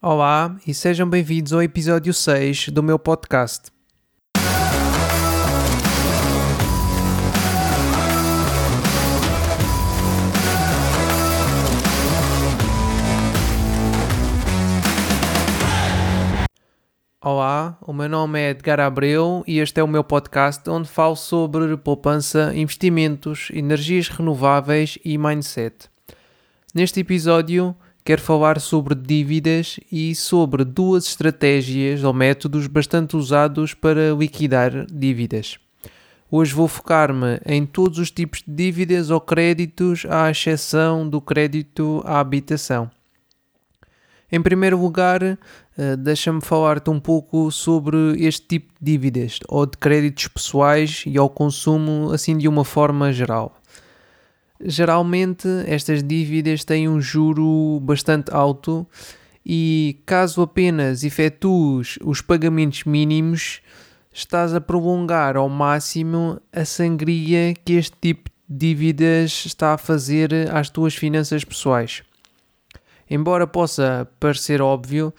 Olá e sejam bem-vindos ao episódio 6 do meu podcast. Olá, o meu nome é Edgar Abreu e este é o meu podcast onde falo sobre poupança, investimentos, energias renováveis e mindset. Neste episódio quero falar sobre dívidas e sobre duas estratégias ou métodos bastante usados para liquidar dívidas. Hoje vou focar-me em todos os tipos de dívidas ou créditos, à exceção do crédito à habitação. Em primeiro lugar, eh, deixa-me falar-te um pouco sobre este tipo de dívidas ou de créditos pessoais e ao consumo, assim de uma forma geral. Geralmente estas dívidas têm um juro bastante alto e caso apenas efetues os pagamentos mínimos, estás a prolongar ao máximo a sangria que este tipo de dívidas está a fazer às tuas finanças pessoais. Embora possa parecer óbvio,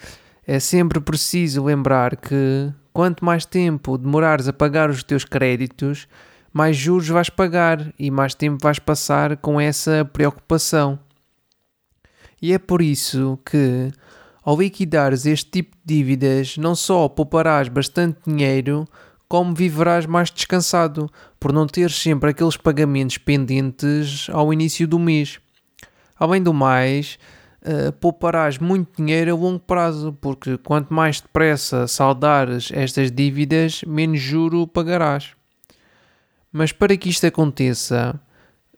é sempre preciso lembrar que quanto mais tempo demorares a pagar os teus créditos, mais juros vais pagar e mais tempo vais passar com essa preocupação. E é por isso que, ao liquidares este tipo de dívidas, não só pouparás bastante dinheiro, como viverás mais descansado, por não ter sempre aqueles pagamentos pendentes ao início do mês. Além do mais, uh, pouparás muito dinheiro a longo prazo, porque quanto mais depressa saldares estas dívidas, menos juro pagarás. Mas para que isto aconteça,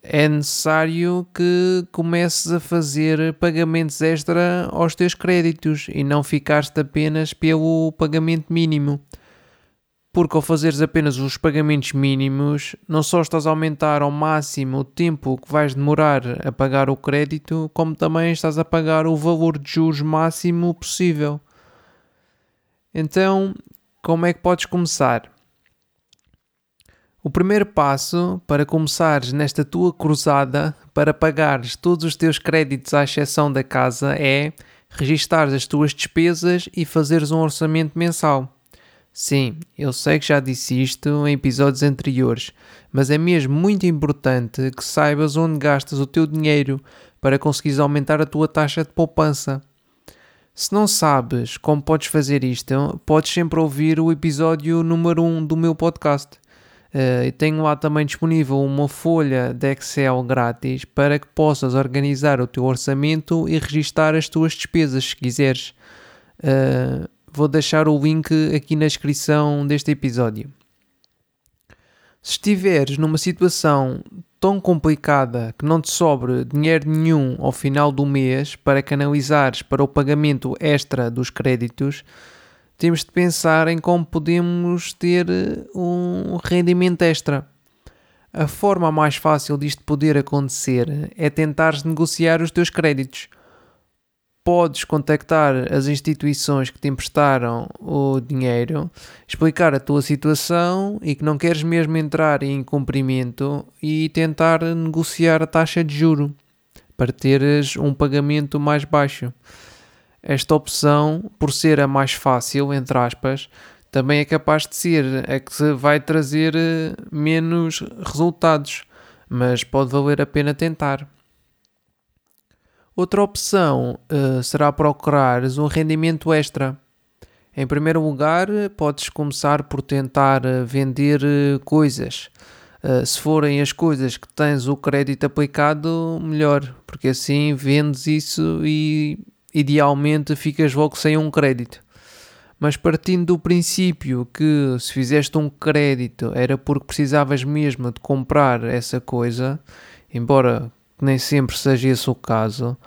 é necessário que comeces a fazer pagamentos extra aos teus créditos e não ficares apenas pelo pagamento mínimo. Porque ao fazeres apenas os pagamentos mínimos, não só estás a aumentar ao máximo o tempo que vais demorar a pagar o crédito, como também estás a pagar o valor de juros máximo possível. Então, como é que podes começar? O primeiro passo para começares nesta tua cruzada para pagares todos os teus créditos à exceção da casa é registar as tuas despesas e fazeres um orçamento mensal. Sim, eu sei que já disse isto em episódios anteriores, mas é mesmo muito importante que saibas onde gastas o teu dinheiro para conseguires aumentar a tua taxa de poupança. Se não sabes como podes fazer isto, podes sempre ouvir o episódio número 1 do meu podcast. Uh, tenho lá também disponível uma folha de Excel grátis para que possas organizar o teu orçamento e registar as tuas despesas se quiseres. Uh, vou deixar o link aqui na descrição deste episódio. Se estiveres numa situação tão complicada que não te sobre dinheiro nenhum ao final do mês para canalizares para o pagamento extra dos créditos, temos de pensar em como podemos ter eh, um rendimento extra. A forma mais fácil disto poder acontecer é tentares negociar os teus créditos. Podes contactar as instituições que te emprestaram o dinheiro, explicar a tua situação e que não queres mesmo entrar em cumprimento e tentar negociar a taxa de juro para teres um pagamento mais baixo. Esta opção, por ser a mais fácil, entre aspas, também é capaz de ser a que vai trazer eh, menos resultados, mas pode valer a pena tentar. Outra opção uh, será procurar um rendimento extra. Em primeiro lugar, podes começar por tentar eh, vender coisas. Uh, se forem as coisas que tens o crédito aplicado, melhor, porque assim vendes isso e idealmente ficas logo sem um crédito. Mas partindo do princípio que se fizeste um crédito era porque precisavas mesmo de comprar essa coisa, embora nem sempre seja esse o caso,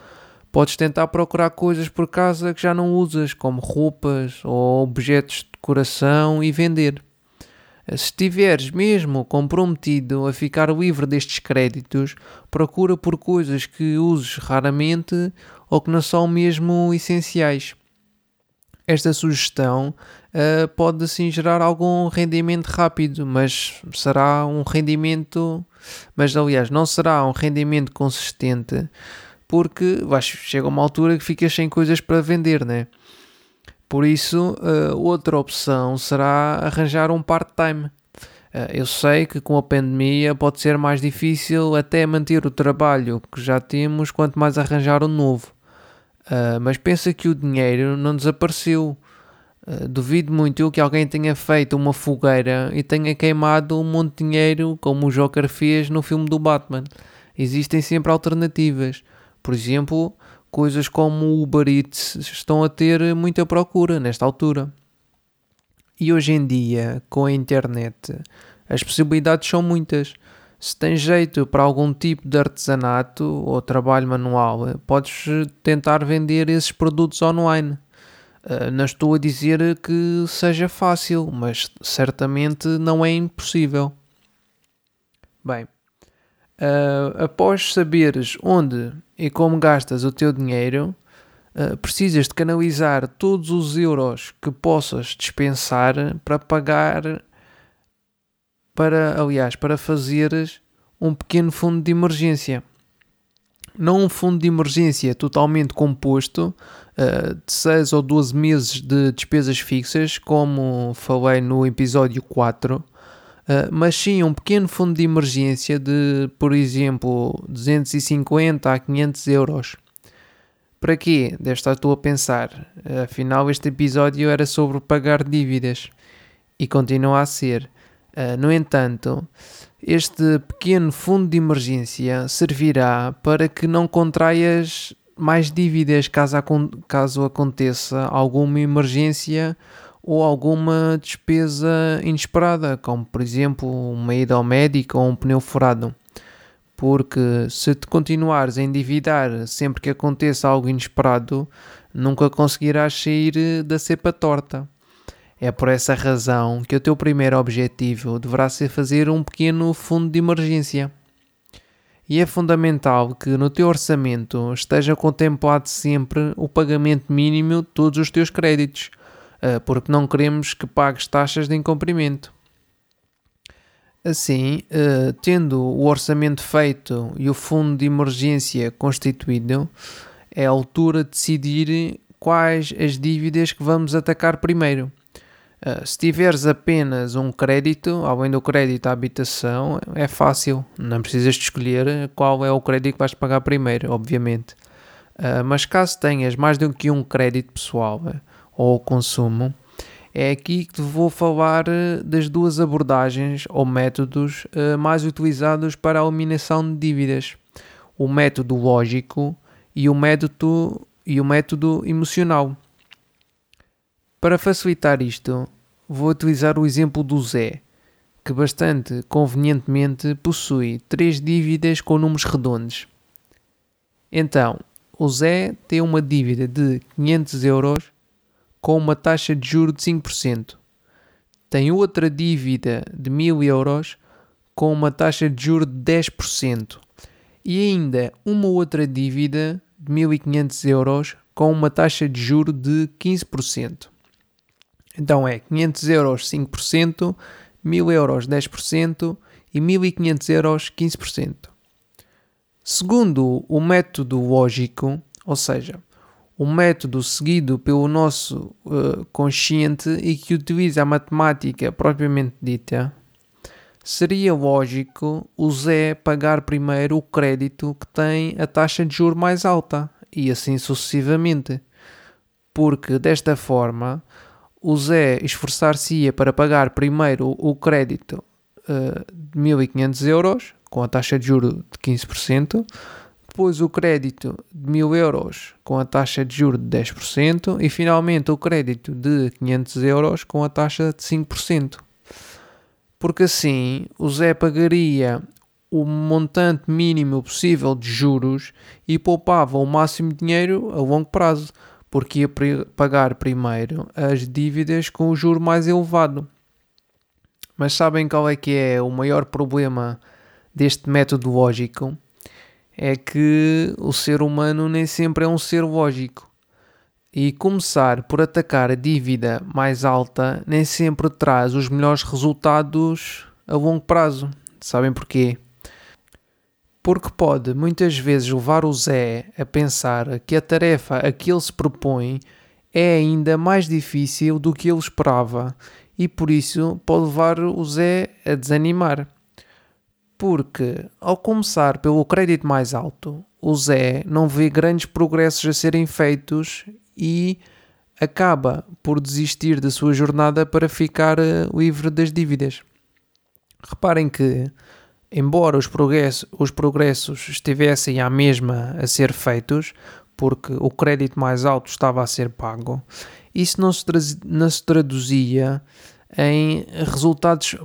podes tentar procurar coisas por casa que já não usas, como roupas ou objetos de decoração e vender. Se estiveres mesmo comprometido a ficar livre destes créditos, procura por coisas que uses raramente ou que não são mesmo essenciais. Esta sugestão uh, pode assim gerar algum rendimento rápido, mas será um rendimento, mas aliás, não será um rendimento consistente, porque vais, chega uma altura que ficas sem coisas para vender, né? Por isso, uh, outra opção será arranjar um part-time. Uh, eu sei que com a pandemia pode ser mais difícil até manter o trabalho que já temos, quanto mais arranjar um novo. Uh, mas pensa que o dinheiro não desapareceu. Uh, duvido muito que alguém tenha feito uma fogueira e tenha queimado um monte de dinheiro como o Joker fez no filme do Batman. Existem sempre alternativas. Por exemplo, coisas como o Uber Eats estão a ter muita procura nesta altura. E hoje em dia, com a internet, as possibilidades são muitas. Se tens jeito para algum tipo de artesanato ou trabalho manual, podes tentar vender esses produtos online. Uh, não estou a dizer que seja fácil, mas certamente não é impossível. Bem, uh, após saberes onde e como gastas o teu dinheiro, uh, precisas de canalizar todos os euros que possas dispensar para pagar para, aliás, para fazeres um pequeno fundo de emergência. Não um fundo de emergência totalmente composto uh, de 6 ou 12 meses de despesas fixas, como falei no episódio 4, eh, mas sim um pequeno fundo de emergência de, por exemplo, 250 a 500 euros. Para quê? Deve estar tu a pensar. Afinal, este episódio era sobre pagar dívidas e continua a ser. Uh, no entanto, este pequeno fundo de emergência servirá para que não contraias mais dívidas caso aconteça alguma emergência ou alguma despesa inesperada, como por exemplo uma ida ao médico ou um pneu furado. Porque se te continuares a endividar sempre que aconteça algo inesperado, nunca conseguirás sair da cepa torta. É por essa razão que o teu primeiro objetivo deverá ser fazer um pequeno fundo de emergência. E é fundamental que no teu orçamento esteja contemplado sempre o pagamento mínimo de todos os teus créditos, eh, porque não queremos que pagues taxas de incumprimento. Assim, eh, tendo o orçamento feito e o fundo de emergência constituído, é a altura de decidir quais as dívidas que vamos atacar primeiro Uh, se tiveres apenas um crédito, além do crédito à habitação, é fácil, não precisas de escolher qual é o crédito que vais pagar primeiro, obviamente. Mas caso tenhas mais do que um crédito pessoal ou consumo, é aqui que vou falar das duas abordagens ou métodos mais utilizados para a eliminação de dívidas: o método lógico e o método, e o método emocional. Para facilitar isto, vou utilizar o exemplo do Zé, que bastante convenientemente possui três dívidas com números redondos. Então, o Zé tem uma dívida de 500 euros com uma taxa de juro de 5%. Tem outra dívida de 1000 euros com uma taxa de juro de 10%. E ainda uma outra dívida de 1500 euros com uma taxa de juro de 15%. Então é 500 euros 5%, 1000 euros 10% e 1500 euros 15%. Segundo o método lógico, ou seja, o método seguido pelo nosso uh, consciente e que utiliza a matemática propriamente dita, seria lógico o Zé pagar primeiro o crédito que tem a taxa de juros mais alta e assim sucessivamente, porque desta forma o Zé esforçar-se-ia para pagar primeiro o crédito uh, de 1500 euros, com a taxa de juro de 15%, depois o crédito de 1000 euros com a taxa de juro de 10% e finalmente o crédito de 500 euros com a taxa de 5%. Porque assim o Zé pagaria o montante mínimo possível de juros e poupava o máximo de dinheiro a longo prazo porque ia pagar primeiro as dívidas com o juro mais elevado. Mas sabem qual é que é o maior problema deste método lógico? É que o ser humano nem sempre é um ser lógico. E começar por atacar a dívida mais alta nem sempre traz os melhores resultados a longo prazo. Sabem porquê? porque pode muitas vezes levar o Zé a pensar que a tarefa a que ele se propõe é ainda mais difícil do que ele esperava e por isso pode levar o Zé a desanimar. Porque, ao começar pelo crédito mais alto, o Zé não vê grandes progressos a serem feitos e acaba por desistir da sua jornada para ficar eh, livre das dívidas. Reparem que, embora os progressos, os progressos estivessem à mesma a ser feitos, porque o crédito mais alto estava a ser pago, isso não se, não se traduzia em resultados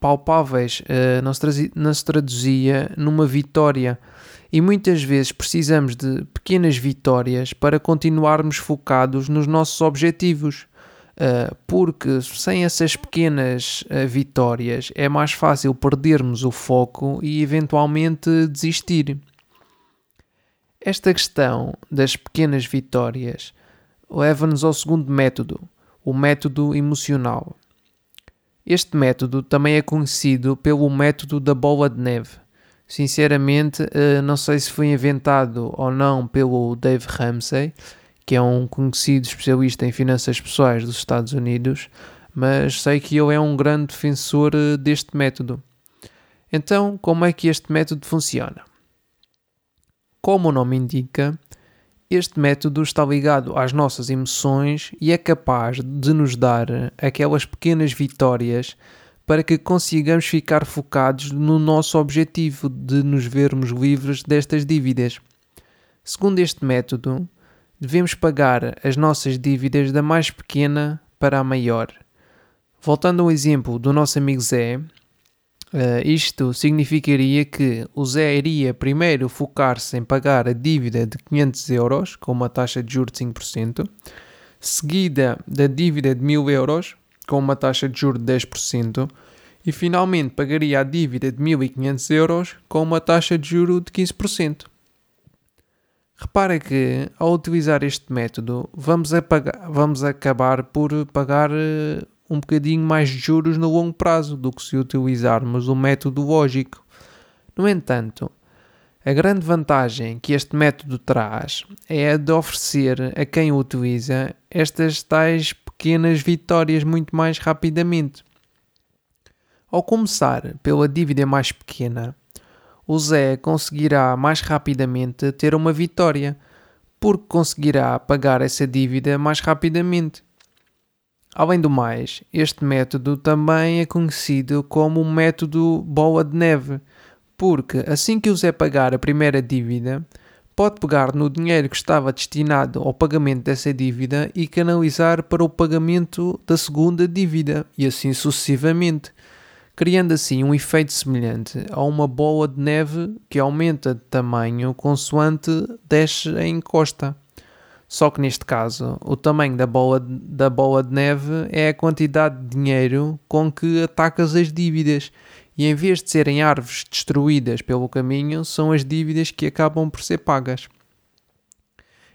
palpáveis, uh, não, se não se traduzia numa vitória. E muitas vezes precisamos de pequenas vitórias para continuarmos focados nos nossos objetivos. Uh, porque sem essas pequenas uh, vitórias é mais fácil perdermos o foco e eventualmente desistir. Esta questão das pequenas vitórias leva-nos ao segundo método, o método emocional. Este método também é conhecido pelo método da bola de neve. Sinceramente, eh, não sei se foi inventado ou não pelo Dave Ramsey, que é um conhecido especialista em finanças pessoais dos Estados Unidos, mas sei que ele é um grande defensor eh, deste método. Então, como é que este método funciona? Como o nome indica, este método está ligado às nossas emoções e é capaz de nos dar aquelas pequenas vitórias para que consigamos ficar focados no nosso objetivo de nos vermos livres destas dívidas. Segundo este método, devemos pagar as nossas dívidas da mais pequena para a maior. Voltando ao exemplo do nosso amigo Zé, Uh, isto significaria que o Zé iria primeiro focar-se em pagar a dívida de 500 euros com uma taxa de juros de 5%, seguida da dívida de 1000 euros com uma taxa de juros de 10% e finalmente pagaria a dívida de 1500 euros com uma taxa de juros de 15%. Repara que ao utilizar este método vamos, a pagar, vamos acabar por pagar uh, um bocadinho mais de juros no longo prazo do que se utilizarmos o método lógico. No entanto, a grande vantagem que este método traz é a de oferecer a quem o utiliza estas tais pequenas vitórias muito mais rapidamente. Ao começar pela dívida mais pequena, o Zé conseguirá mais rapidamente ter uma vitória, porque conseguirá pagar essa dívida mais rapidamente. Além do mais, este método também é conhecido como o método bola de neve, porque assim que o Zé pagar a primeira dívida, pode pegar no dinheiro que estava destinado ao pagamento dessa dívida e canalizar para o pagamento da segunda dívida, e assim sucessivamente, criando assim um efeito semelhante a uma bola de neve que aumenta de tamanho consoante desce a encosta. Só que neste caso, o tamanho da bola, da bola de neve é a quantidade de dinheiro com que atacas as dívidas. E em vez de serem árvores destruídas pelo caminho, são as dívidas que acabam por ser pagas.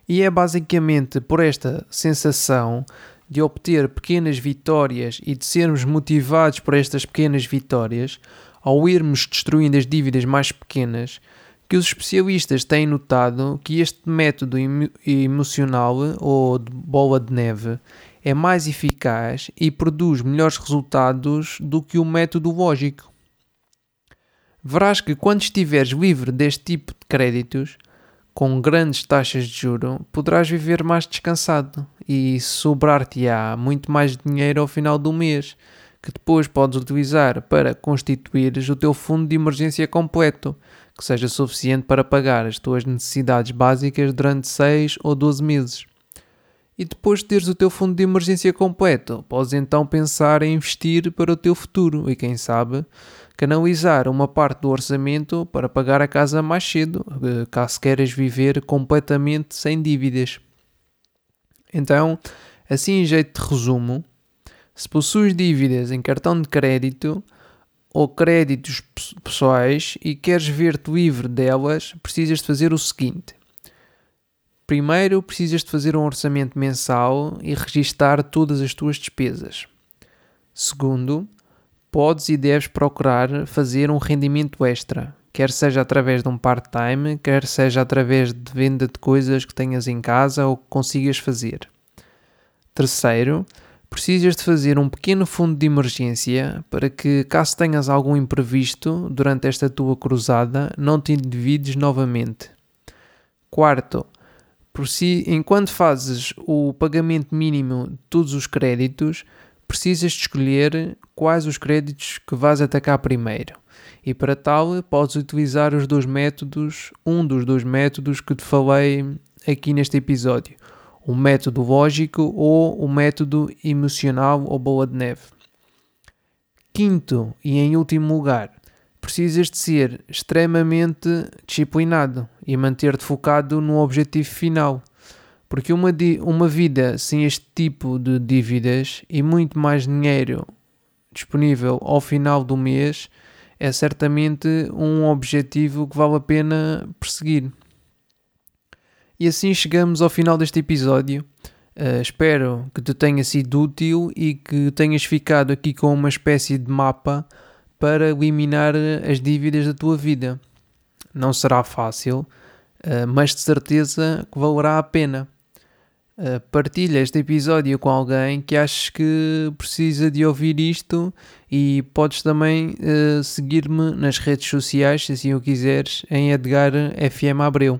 E é basicamente por esta sensação de obter pequenas vitórias e de sermos motivados por estas pequenas vitórias, ao irmos destruindo as dívidas mais pequenas, que os especialistas têm notado que este método emocional ou de bola de neve é mais eficaz e produz melhores resultados do que o método lógico. Verás que quando estiveres livre deste tipo de créditos, com grandes taxas de juro, poderás viver mais descansado e sobrar-te-á muito mais dinheiro ao final do mês, que depois podes utilizar para constituires o teu fundo de emergência completo, que seja suficiente para pagar as tuas necessidades básicas durante 6 ou 12 meses. E depois de teres o teu fundo de emergência completo, podes então pensar em investir para o teu futuro e, quem sabe, canalizar uma parte do orçamento para pagar a casa mais cedo, eh, caso queiras viver completamente sem dívidas. Então, assim em jeito de resumo, se possuis dívidas em cartão de crédito, ou créditos pessoais e queres ver-te livre delas, precisas de fazer o seguinte. Primeiro, precisas de fazer um orçamento mensal e registar todas as tuas despesas. Segundo, podes e deves procurar fazer um rendimento extra, quer seja através de um part-time, quer seja através de venda de coisas que tenhas em casa ou que consigas fazer. Terceiro, precisas de fazer um pequeno fundo de emergência para que, caso tenhas algum imprevisto durante esta tua cruzada, não te endivides novamente. Quarto, si, enquanto fazes o pagamento mínimo de todos os créditos, precisas de escolher quais os créditos que vais atacar primeiro. E para tal, podes utilizar os dois métodos, um dos dois métodos que te falei aqui neste episódio o método lógico ou o método emocional ou bola de neve. Quinto e em último lugar, precisas de ser extremamente disciplinado e manter-te focado no objetivo final. Porque uma, uma vida sem este tipo de dívidas e muito mais dinheiro disponível ao final do mês é certamente um objetivo que vale a pena perseguir. E assim chegamos ao final deste episódio. Uh, espero que te tenha sido útil e que tenhas ficado aqui com uma espécie de mapa para eliminar as dívidas da tua vida. Não será fácil, uh, mas de certeza que valerá a pena. Uh, partilha este episódio com alguém que aches que precisa de ouvir isto e podes também seguir-me nas redes sociais, se assim o quiseres, em Edgar FM Abreu.